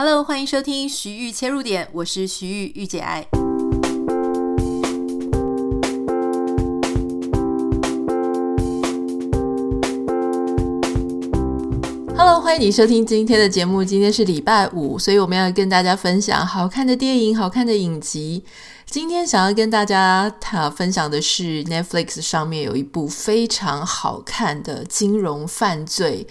Hello，欢迎收听徐玉切入点，我是徐玉玉姐爱。Hello，欢迎你收听今天的节目。今天是礼拜五，所以我们要跟大家分享好看的电影、好看的影集。今天想要跟大家谈分享的是 Netflix 上面有一部非常好看的金融犯罪。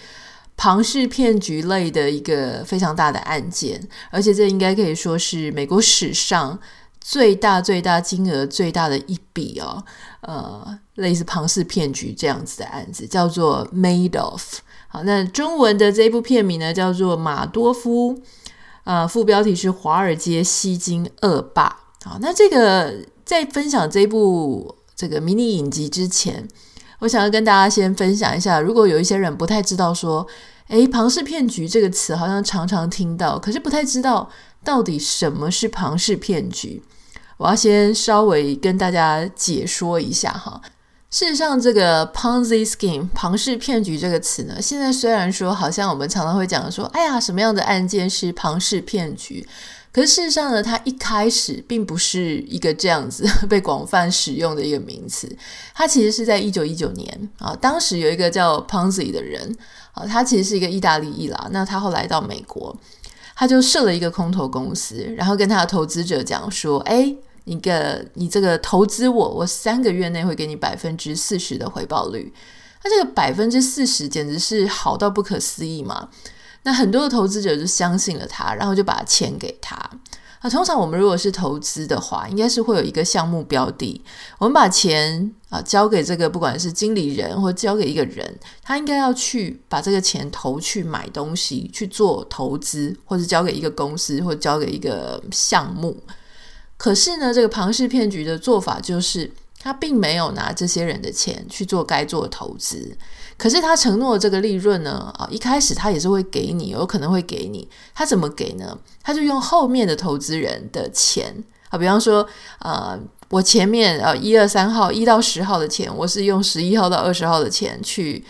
庞氏骗局类的一个非常大的案件，而且这应该可以说是美国史上最大、最大金额最大的一笔哦，呃，类似庞氏骗局这样子的案子，叫做 Made of。好，那中文的这部片名呢，叫做马多夫，呃，副标题是《华尔街吸金恶霸》。好，那这个在分享这部这个迷你影集之前。我想要跟大家先分享一下，如果有一些人不太知道说，诶，庞氏骗局这个词好像常常听到，可是不太知道到底什么是庞氏骗局。我要先稍微跟大家解说一下哈。事实上，这个 Ponzi scheme 庞氏骗局这个词呢，现在虽然说好像我们常常会讲说，哎呀，什么样的案件是庞氏骗局？可是事实上呢，它一开始并不是一个这样子 被广泛使用的一个名词。它其实是在一九一九年啊，当时有一个叫 Ponzi 的人啊，他其实是一个意大利裔啦。那他后来到美国，他就设了一个空投公司，然后跟他的投资者讲说：“哎，你个你这个投资我，我三个月内会给你百分之四十的回报率。”那这个百分之四十简直是好到不可思议嘛！那很多的投资者就相信了他，然后就把钱给他。那通常我们如果是投资的话，应该是会有一个项目标的，我们把钱啊交给这个不管是经理人或交给一个人，他应该要去把这个钱投去买东西去做投资，或者交给一个公司或交给一个项目。可是呢，这个庞氏骗局的做法就是。他并没有拿这些人的钱去做该做的投资，可是他承诺的这个利润呢？啊，一开始他也是会给你，有可能会给你。他怎么给呢？他就用后面的投资人的钱啊，比方说，呃，我前面呃一二三号一到十号的钱，我是用十一号到二十号的钱去。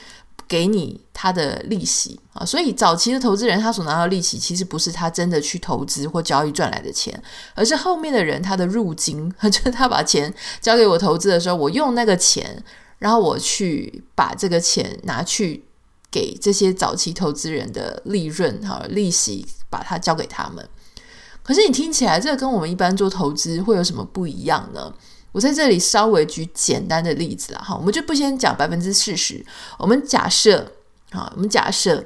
给你他的利息啊，所以早期的投资人他所拿到利息，其实不是他真的去投资或交易赚来的钱，而是后面的人他的入金，就是他把钱交给我投资的时候，我用那个钱，然后我去把这个钱拿去给这些早期投资人的利润哈利息，把它交给他们。可是你听起来，这个跟我们一般做投资会有什么不一样呢？我在这里稍微举简单的例子了哈，我们就不先讲百分之四十，我们假设啊，我们假设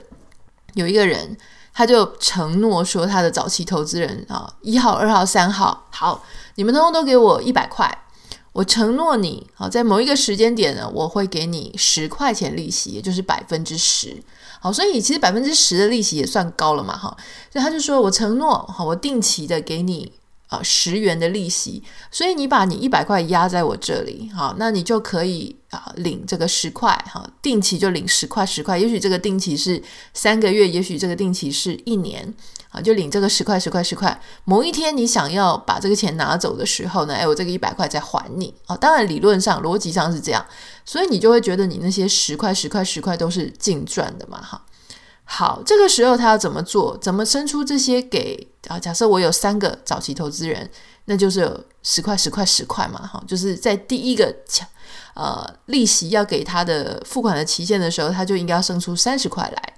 有一个人，他就承诺说他的早期投资人啊，一号、二号、三号，好，你们通通都给我一百块，我承诺你，好，在某一个时间点呢，我会给你十块钱利息，也就是百分之十，好，所以其实百分之十的利息也算高了嘛，哈，所以他就说我承诺，好，我定期的给你。啊，十元的利息，所以你把你一百块压在我这里，好，那你就可以啊领这个十块，哈，定期就领十块十块，也许这个定期是三个月，也许这个定期是一年，啊，就领这个十块十块十块。某一天你想要把这个钱拿走的时候呢，哎，我这个一百块再还你，啊，当然理论上逻辑上是这样，所以你就会觉得你那些十块十块十块都是净赚的嘛，哈。好，这个时候他要怎么做？怎么生出这些给啊？假设我有三个早期投资人，那就是有十块、十块、十块嘛，哈，就是在第一个呃利息要给他的付款的期限的时候，他就应该要生出三十块来。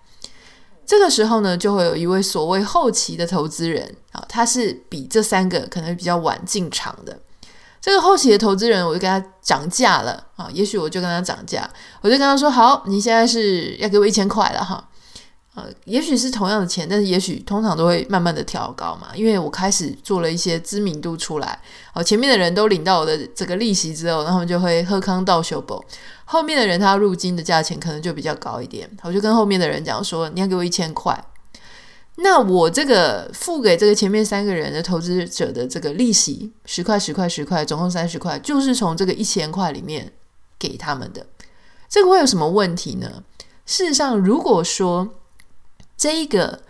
这个时候呢，就会有一位所谓后期的投资人啊，他是比这三个可能比较晚进场的。这个后期的投资人，我就跟他涨价了啊，也许我就跟他涨价，我就跟他说：好，你现在是要给我一千块了哈。呃，也许是同样的钱，但是也许通常都会慢慢的调高嘛，因为我开始做了一些知名度出来，哦，前面的人都领到我的这个利息之后，然后就会喝康道修补，后面的人他入金的价钱可能就比较高一点，我就跟后面的人讲说，你要给我一千块，那我这个付给这个前面三个人的投资者的这个利息十块十块十块，总共三十块，就是从这个一千块里面给他们的，这个会有什么问题呢？事实上，如果说这一个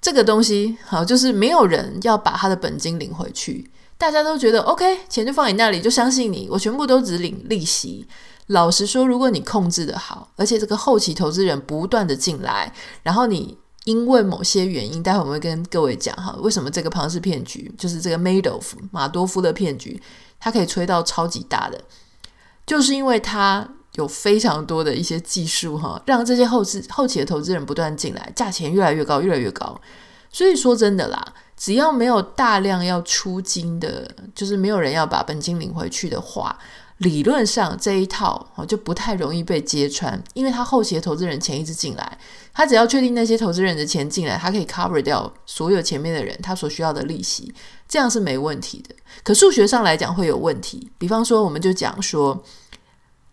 这个东西好，就是没有人要把他的本金领回去，大家都觉得 OK，钱就放你那里，就相信你，我全部都只领利息。老实说，如果你控制得好，而且这个后期投资人不断的进来，然后你因为某些原因，待会我们会跟各位讲哈，为什么这个庞氏骗局，就是这个 Madoff 马多夫的骗局，它可以吹到超级大的，就是因为它有非常多的一些技术哈，让这些后资后期的投资人不断进来，价钱越来越高，越来越高。所以说真的啦，只要没有大量要出金的，就是没有人要把本金领回去的话。理论上这一套就不太容易被揭穿，因为他后期的投资人钱一直进来，他只要确定那些投资人的钱进来，他可以 cover 掉所有前面的人他所需要的利息，这样是没问题的。可数学上来讲会有问题，比方说我们就讲说，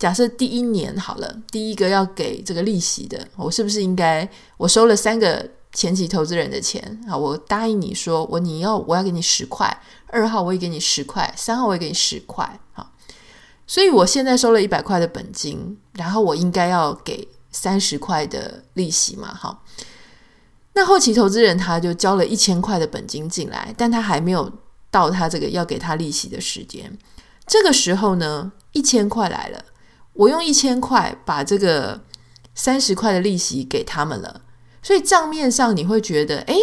假设第一年好了，第一个要给这个利息的，我是不是应该我收了三个前期投资人的钱啊？我答应你说我你要我要给你十块，二号我也给你十块，三号我也给你十块，好。所以我现在收了一百块的本金，然后我应该要给三十块的利息嘛？好，那后期投资人他就交了一千块的本金进来，但他还没有到他这个要给他利息的时间。这个时候呢，一千块来了，我用一千块把这个三十块的利息给他们了，所以账面上你会觉得，诶，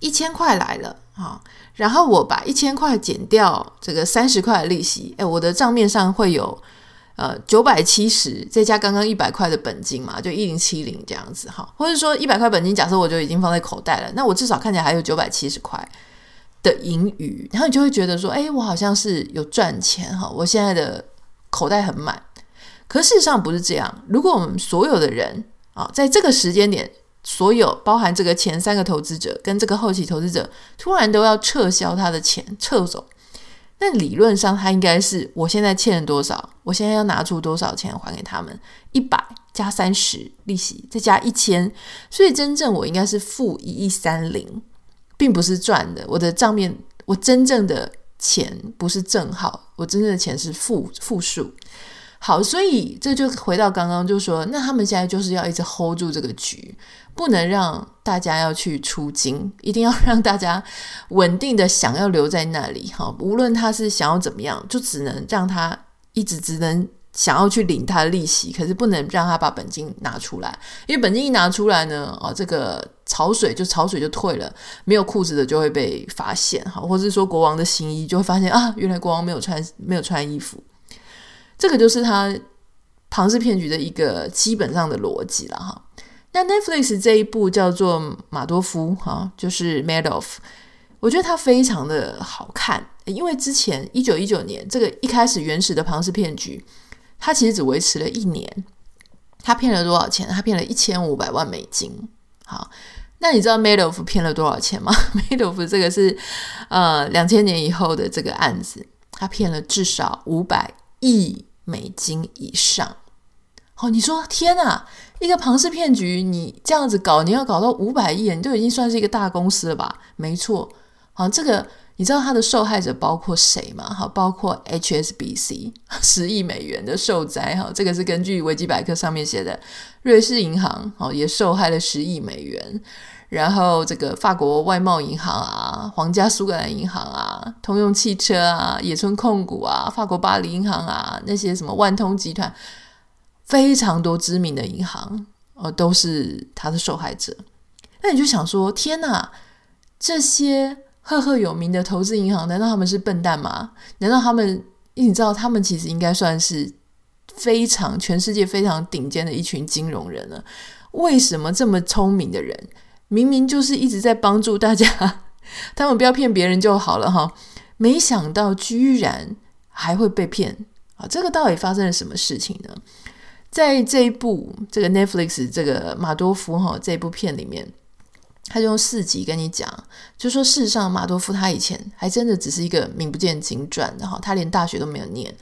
一千块来了啊。然后我把一千块减掉这个三十块的利息，诶，我的账面上会有呃九百七十，再加刚刚一百块的本金嘛，就一零七零这样子哈。或者说一百块本金，假设我就已经放在口袋了，那我至少看起来还有九百七十块的盈余，然后你就会觉得说，诶，我好像是有赚钱哈，我现在的口袋很满。可事实上不是这样，如果我们所有的人啊，在这个时间点。所有包含这个前三个投资者跟这个后期投资者，突然都要撤销他的钱撤走，那理论上他应该是我现在欠了多少，我现在要拿出多少钱还给他们？一百加三十利息，再加一千，所以真正我应该是负一亿三零，并不是赚的。我的账面，我真正的钱不是正号，我真正的钱是负负数。好，所以这就回到刚刚就说，那他们现在就是要一直 hold 住这个局，不能让大家要去出金，一定要 让大家稳定的想要留在那里。哈，无论他是想要怎么样，就只能让他一直只能想要去领他的利息，可是不能让他把本金拿出来，因为本金一拿出来呢，哦，这个潮水就潮水就退了，没有裤子的就会被发现，哈，或者是说国王的新衣就会发现啊，原来国王没有穿没有穿衣服。这个就是他庞氏骗局的一个基本上的逻辑了哈。那 Netflix 这一部叫做马多夫哈，就是 Madoff，我觉得它非常的好看，因为之前一九一九年这个一开始原始的庞氏骗局，它其实只维持了一年，他骗了多少钱？他骗了一千五百万美金。好，那你知道 Madoff 骗了多少钱吗？Madoff 这个是呃两千年以后的这个案子，他骗了至少五百亿。美金以上，哦，你说天哪，一个庞氏骗局，你这样子搞，你要搞到五百亿，你就已经算是一个大公司了吧？没错，好，这个你知道它的受害者包括谁吗？好，包括 HSBC 十亿美元的受灾，哈，这个是根据维基百科上面写的，瑞士银行哦也受害了十亿美元。然后这个法国外贸银行啊，皇家苏格兰银行啊，通用汽车啊，野村控股啊，法国巴黎银行啊，那些什么万通集团，非常多知名的银行，呃，都是他的受害者。那你就想说，天哪，这些赫赫有名的投资银行，难道他们是笨蛋吗？难道他们，你知道，他们其实应该算是非常全世界非常顶尖的一群金融人了。为什么这么聪明的人？明明就是一直在帮助大家，他们不要骗别人就好了哈。没想到居然还会被骗啊！这个到底发生了什么事情呢？在这一部这个 Netflix 这个马多夫哈这部片里面，他就用四集跟你讲，就说事实上马多夫他以前还真的只是一个名不见经传的哈，他连大学都没有念。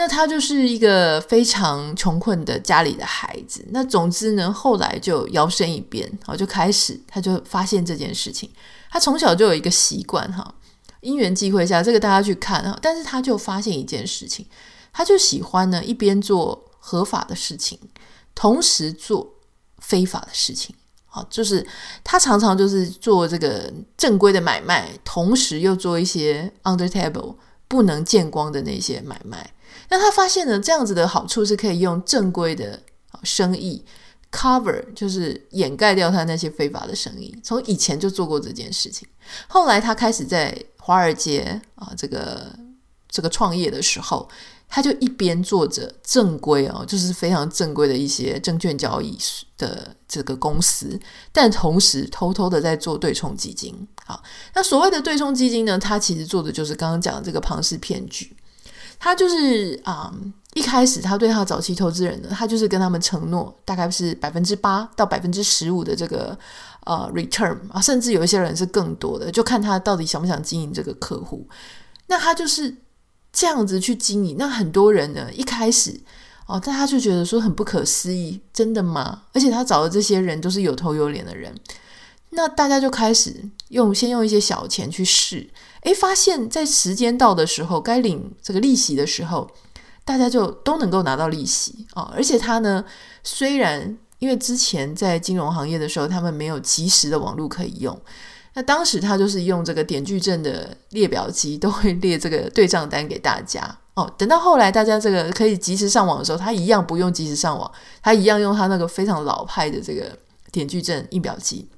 那他就是一个非常穷困的家里的孩子。那总之呢，后来就摇身一变，然后就开始，他就发现这件事情。他从小就有一个习惯，哈，因缘际会下，这个大家去看哈。但是他就发现一件事情，他就喜欢呢一边做合法的事情，同时做非法的事情。好，就是他常常就是做这个正规的买卖，同时又做一些 under table 不能见光的那些买卖。那他发现呢，这样子的好处是可以用正规的生意 cover，就是掩盖掉他那些非法的生意。从以前就做过这件事情，后来他开始在华尔街啊这个这个创业的时候。他就一边做着正规哦，就是非常正规的一些证券交易的这个公司，但同时偷偷的在做对冲基金。好，那所谓的对冲基金呢，他其实做的就是刚刚讲的这个庞氏骗局。他就是啊、一开始他对他早期投资人呢，他就是跟他们承诺大概是百分之八到百分之十五的这个呃 return 啊，甚至有一些人是更多的，就看他到底想不想经营这个客户。那他就是。这样子去经营，那很多人呢，一开始哦，大家就觉得说很不可思议，真的吗？而且他找的这些人都是有头有脸的人，那大家就开始用先用一些小钱去试，诶，发现在时间到的时候，该领这个利息的时候，大家就都能够拿到利息哦。而且他呢，虽然因为之前在金融行业的时候，他们没有及时的网络可以用。那当时他就是用这个点矩阵的列表机，都会列这个对账单给大家哦。等到后来大家这个可以及时上网的时候，他一样不用及时上网，他一样用他那个非常老派的这个点矩阵印表机。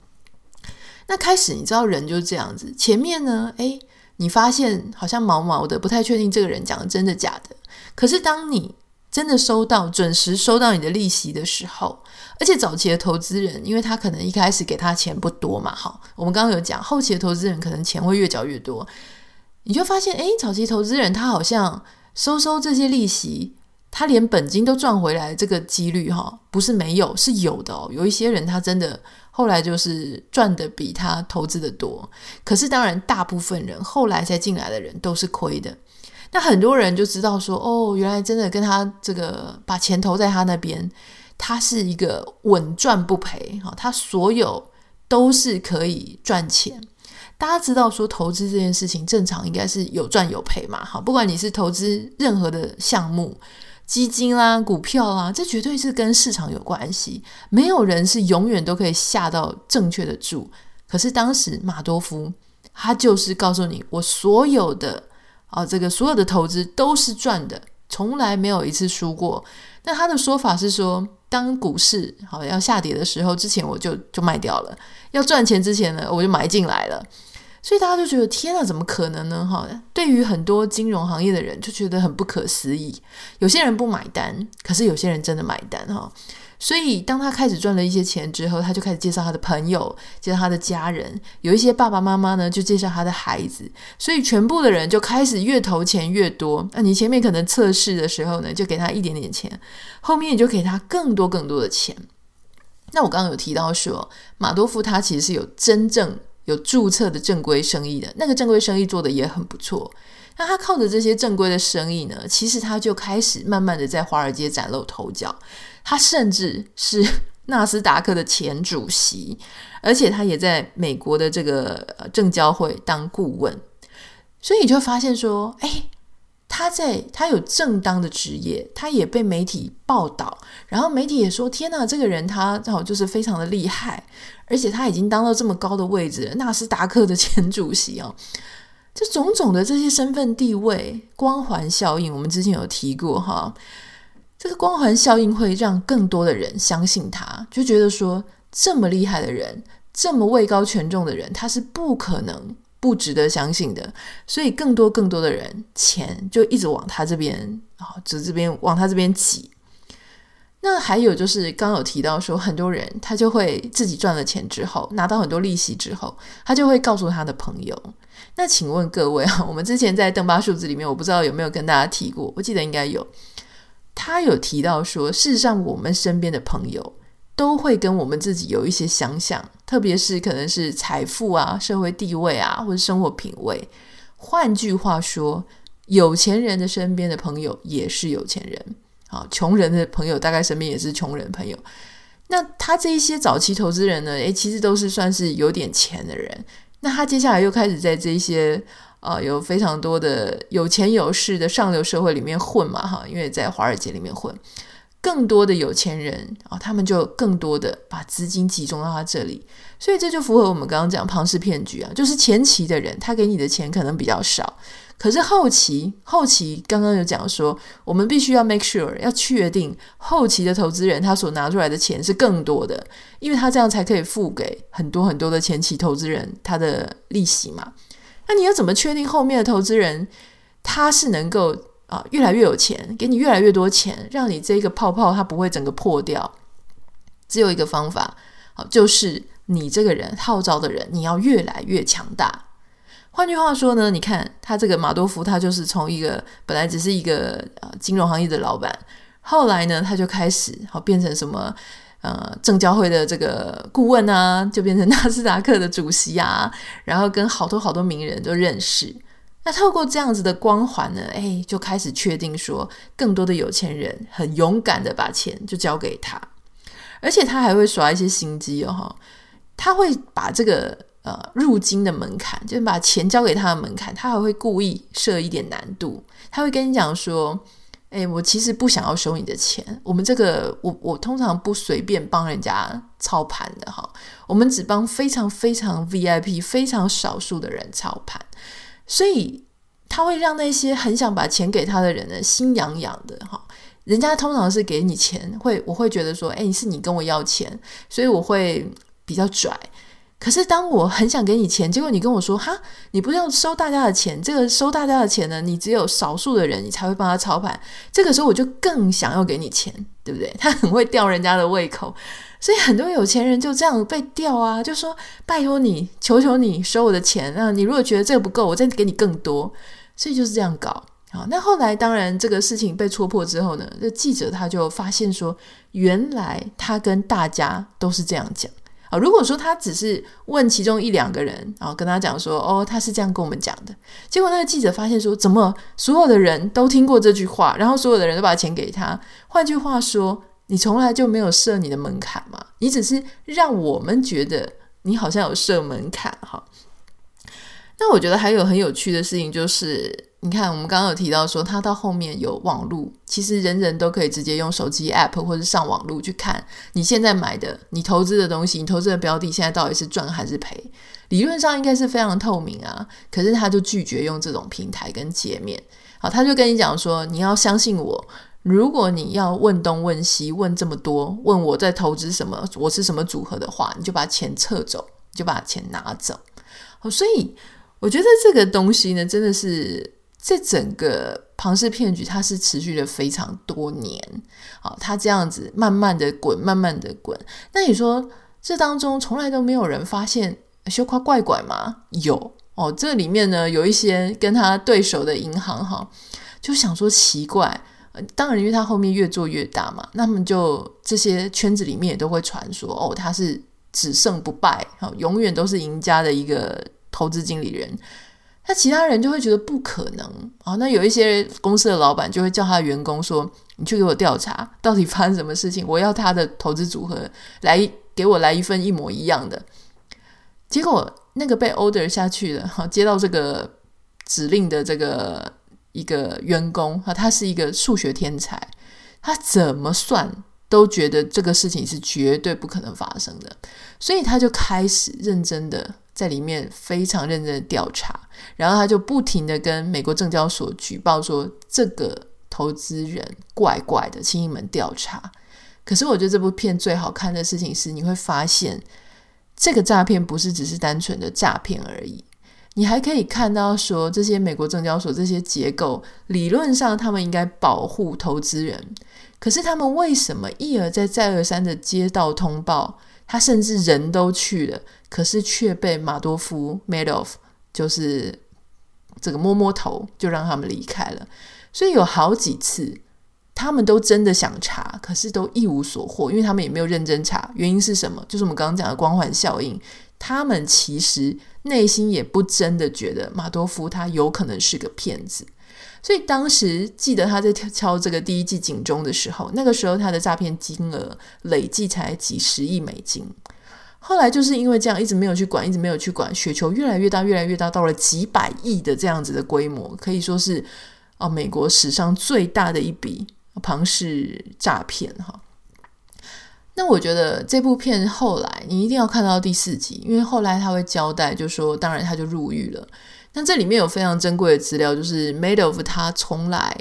那开始你知道人就是这样子，前面呢，诶，你发现好像毛毛的，不太确定这个人讲的真的假的。可是当你真的收到准时收到你的利息的时候，而且早期的投资人，因为他可能一开始给他钱不多嘛，好，我们刚刚有讲，后期的投资人可能钱会越缴越多，你就发现，诶，早期投资人他好像收收这些利息，他连本金都赚回来，这个几率哈，不是没有，是有的哦。有一些人他真的后来就是赚的比他投资的多，可是当然大部分人后来才进来的人都是亏的。那很多人就知道说，哦，原来真的跟他这个把钱投在他那边，他是一个稳赚不赔，哈，他所有都是可以赚钱。大家知道说投资这件事情正常应该是有赚有赔嘛，哈，不管你是投资任何的项目、基金啦、股票啦，这绝对是跟市场有关系，没有人是永远都可以下到正确的注。可是当时马多夫他就是告诉你，我所有的。啊，这个所有的投资都是赚的，从来没有一次输过。那他的说法是说，当股市好要下跌的时候，之前我就就卖掉了；要赚钱之前呢，我就买进来了。所以大家就觉得，天啊，怎么可能呢？哈，对于很多金融行业的人就觉得很不可思议。有些人不买单，可是有些人真的买单哈。所以，当他开始赚了一些钱之后，他就开始介绍他的朋友，介绍他的家人，有一些爸爸妈妈呢，就介绍他的孩子。所以，全部的人就开始越投钱越多。那你前面可能测试的时候呢，就给他一点点钱，后面你就给他更多更多的钱。那我刚刚有提到说，马多夫他其实是有真正有注册的正规生意的，那个正规生意做的也很不错。那他靠着这些正规的生意呢，其实他就开始慢慢的在华尔街崭露头角。他甚至是 纳斯达克的前主席，而且他也在美国的这个证交会当顾问，所以你就发现说，哎，他在他有正当的职业，他也被媒体报道，然后媒体也说，天哪，这个人他正好就是非常的厉害，而且他已经当到这么高的位置，纳斯达克的前主席哦，这种种的这些身份地位、光环效应，我们之前有提过哈。这个光环效应会让更多的人相信他，就觉得说这么厉害的人，这么位高权重的人，他是不可能不值得相信的。所以更多更多的人钱就一直往他这边啊，就这边往他这边挤。那还有就是刚有提到说，很多人他就会自己赚了钱之后，拿到很多利息之后，他就会告诉他的朋友。那请问各位啊，我们之前在邓巴数字里面，我不知道有没有跟大家提过，我记得应该有。他有提到说，事实上，我们身边的朋友都会跟我们自己有一些相像，特别是可能是财富啊、社会地位啊，或者生活品味。换句话说，有钱人的身边的朋友也是有钱人，啊，穷人的朋友大概身边也是穷人朋友。那他这一些早期投资人呢，诶，其实都是算是有点钱的人。那他接下来又开始在这些。啊、有非常多的有钱有势的上流社会里面混嘛，哈，因为在华尔街里面混，更多的有钱人啊、他们就更多的把资金集中到他这里，所以这就符合我们刚刚讲庞氏骗局啊，就是前期的人他给你的钱可能比较少，可是后期，后期刚刚有讲说，我们必须要 make sure 要确定后期的投资人他所拿出来的钱是更多的，因为他这样才可以付给很多很多的前期投资人他的利息嘛。那你要怎么确定后面的投资人他是能够啊越来越有钱，给你越来越多钱，让你这个泡泡它不会整个破掉？只有一个方法，好，就是你这个人号召的人，你要越来越强大。换句话说呢，你看他这个马多夫，他就是从一个本来只是一个呃金融行业的老板，后来呢，他就开始好变成什么呃证交会的这个顾问啊，就变成 纳斯达克的主席啊，然后跟好多好多名人都认识。那透过这样子的光环呢，哎，就开始确定说，更多的有钱人很勇敢的把钱就交给他，而且他还会耍一些心机哦，哈他会把这个。呃，入金的门槛就是把钱交给他的门槛，他还会故意设一点难度。他会跟你讲说：“诶，我其实不想要收你的钱。我们这个，我我通常不随便帮人家操盘的哈。我们只帮非常非常 VIP、非常少数的人操盘。所以他会让那些很想把钱给他的人呢，心痒痒的哈。人家通常是给你钱，会我会觉得说：诶，是你跟我要钱，所以我会比较拽。”可是，当我很想给你钱，结果你跟我说：“哈，你不是要收大家的钱？这个收大家的钱呢，你只有少数的人，你才会帮他操盘。这个时候，我就更想要给你钱，对不对？他很会吊人家的胃口，所以很多有钱人就这样被钓啊，就说：拜托你，求求你收我的钱。那你如果觉得这个不够，我再给你更多。所以就是这样搞。好，那后来当然这个事情被戳破之后呢，这记者他就发现说，原来他跟大家都是这样讲啊。如果说他只是问其中一两个人，然后跟他讲说：“哦，他是这样跟我们讲的。”结果那个记者发现说：“怎么所有的人都听过这句话，然后所有的人都把钱给他？换句话说，你从来就没有设你的门槛嘛？你只是让我们觉得你好像有设门槛哈。”那我觉得还有很有趣的事情就是。你看，我们刚刚有提到说，他到后面有网路，其实人人都可以直接用手机 App 或者上网路去看你现在买的、你投资的东西、你投资的标的现在到底是赚还是赔。理论上应该是非常透明啊，可是他就拒绝用这种平台跟界面。好，他就跟你讲说，你要相信我，如果你要问东问西，问这么多，问我在投资什么，我是什么组合的话，你就把钱撤走，就把钱拿走。好，所以我觉得这个东西呢，真的是。这整个庞氏骗局，它是持续了非常多年，好，它这样子慢慢的滚，慢慢的滚。那你说这当中从来都没有人发现羞夸怪怪吗？有哦，这里面呢有一些跟他对手的银行哈，就想说奇怪，当然因为他后面越做越大嘛，那么就这些圈子里面也都会传说哦，他是只胜不败，永远都是赢家的一个投资经理人。那其他人就会觉得不可能啊、那有一些公司的老板就会叫他的员工说：“你去给我调查，到底发生什么事情？我要他的投资组合来给我来一份一模一样的。”结果那个被 order 下去的哈，接到这个指令的这个一个员工哈，他是一个数学天才，他怎么算都觉得这个事情是绝对不可能发生的，所以他就开始认真的。在里面非常认真的调查，然后他就不停的跟美国证交所举报说，这个投资人怪怪的，请你们调查。可是我觉得这部片最好看的事情是，你会发现这个诈骗不是只是单纯的诈骗而已，你还可以看到说，这些美国证交所这些结构理论上他们应该保护投资人，可是他们为什么一而再再而三的接到通报？他甚至人都去了，可是却被马多夫 Madoff 就是这个摸摸头，就让他们离开了。所以有好几次，他们都真的想查，可是都一无所获，因为他们也没有认真查。原因是什么？就是我们刚刚讲的光环效应。他们其实内心也不真的觉得马多夫他有可能是个骗子。所以当时记得他在敲这个第一记警钟的时候，那个时候他的诈骗金额累计才几十亿美金。后来就是因为这样，一直没有去管，一直没有去管，雪球越来越大，越来越大，到了几百亿的这样子的规模，可以说是哦，美国史上最大的一笔庞氏诈骗哈。那我觉得这部片后来你一定要看到第四集，因为后来他会交代，就说当然他就入狱了。那这里面有非常珍贵的资料，就是 Madoff 他从来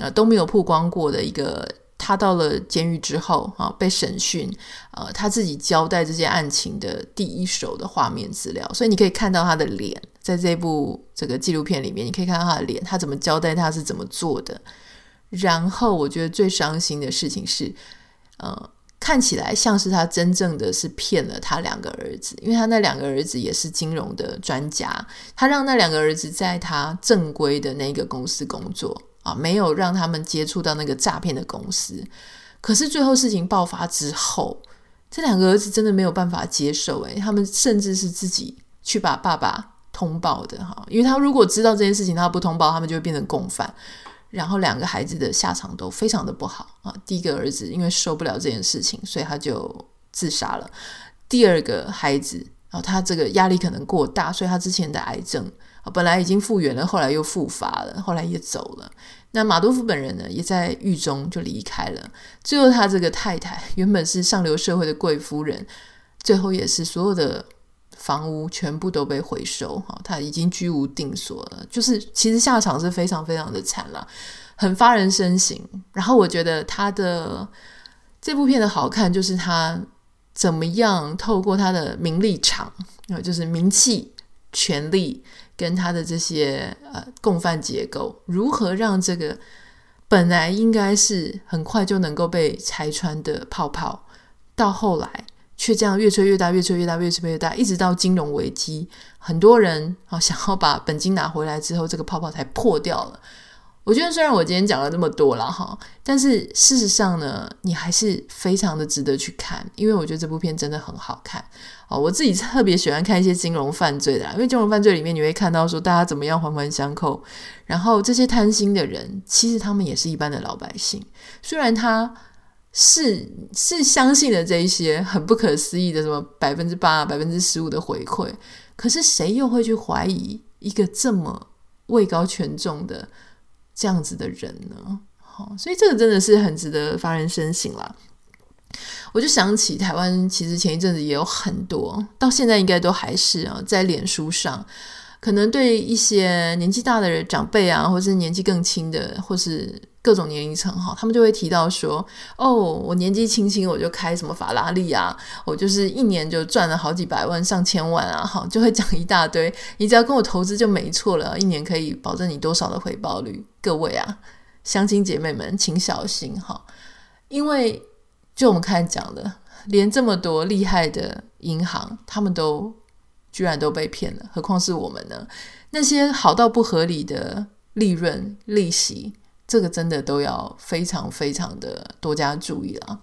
呃都没有曝光过的一个，他到了监狱之后啊被审讯，呃他自己交代这些案情的第一手的画面资料，所以你可以看到他的脸，在这部这个纪录片里面，你可以看到他的脸，他怎么交代他是怎么做的。然后我觉得最伤心的事情是，呃。看起来像是他真正的是骗了他两个儿子，因为他那两个儿子也是金融的专家，他让那两个儿子在他正规的那个公司工作啊，没有让他们接触到那个诈骗的公司。可是最后事情爆发之后，这两个儿子真的没有办法接受，诶，他们甚至是自己去把爸爸通报的哈，因为他如果知道这件事情，他不通报，他们就会变成共犯。然后两个孩子的下场都非常的不好啊！第一个儿子因为受不了这件事情，所以他就自杀了。第二个孩子然啊，他这个压力可能过大，所以他之前的癌症啊本来已经复原了，后来又复发了，后来也走了。那马多夫本人呢，也在狱中就离开了。最后他这个太太原本是上流社会的贵夫人，最后也是所有的。房屋全部都被回收，哈，他已经居无定所了。就是其实下场是非常非常的惨了，很发人深省。然后我觉得他的这部片的好看，就是他怎么样透过他的名利场，就是名气、权力跟他的这些呃共犯结构，如何让这个本来应该是很快就能够被拆穿的泡泡，到后来。却这样越吹越大，越吹越大，越吹越大，一直到金融危机，很多人啊想要把本金拿回来之后，这个泡泡才破掉了。我觉得虽然我今天讲了这么多了哈，但是事实上呢，你还是非常的值得去看，因为我觉得这部片真的很好看。哦，我自己特别喜欢看一些金融犯罪的，因为金融犯罪里面你会看到说大家怎么样环环相扣，然后这些贪心的人其实他们也是一般的老百姓，虽然他。是是相信了这一些很不可思议的什么百分之八、百分之十五的回馈，可是谁又会去怀疑一个这么位高权重的这样子的人呢？好，所以这个真的是很值得发人深省啦。我就想起台湾，其实前一阵子也有很多，到现在应该都还是啊，在脸书上。可能对一些年纪大的人长辈啊，或是年纪更轻的，或是各种年龄层哈，他们就会提到说：“哦，我年纪轻轻我就开什么法拉利啊，我就是一年就赚了好几百万、上千万啊，哈，就会讲一大堆。你只要跟我投资就没错了，一年可以保证你多少的回报率？各位啊，相亲姐妹们，请小心哈，因为就我们看讲的，连这么多厉害的银行，他们都。居然都被骗了，何况是我们呢？那些好到不合理的利润、利息，这个真的都要非常非常的多加注意了。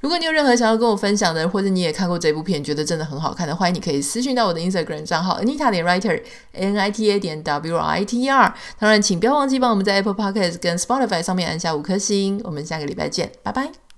如果你有任何想要跟我分享的，或者你也看过这部片，觉得真的很好看的，欢迎你可以私讯到我的 Instagram 账号 Anita 点 Writer N I T A 点 W I T E R。当然，请不要忘记帮我们在 Apple Podcast 跟 Spotify 上面按下五颗星。我们下个礼拜见，拜拜。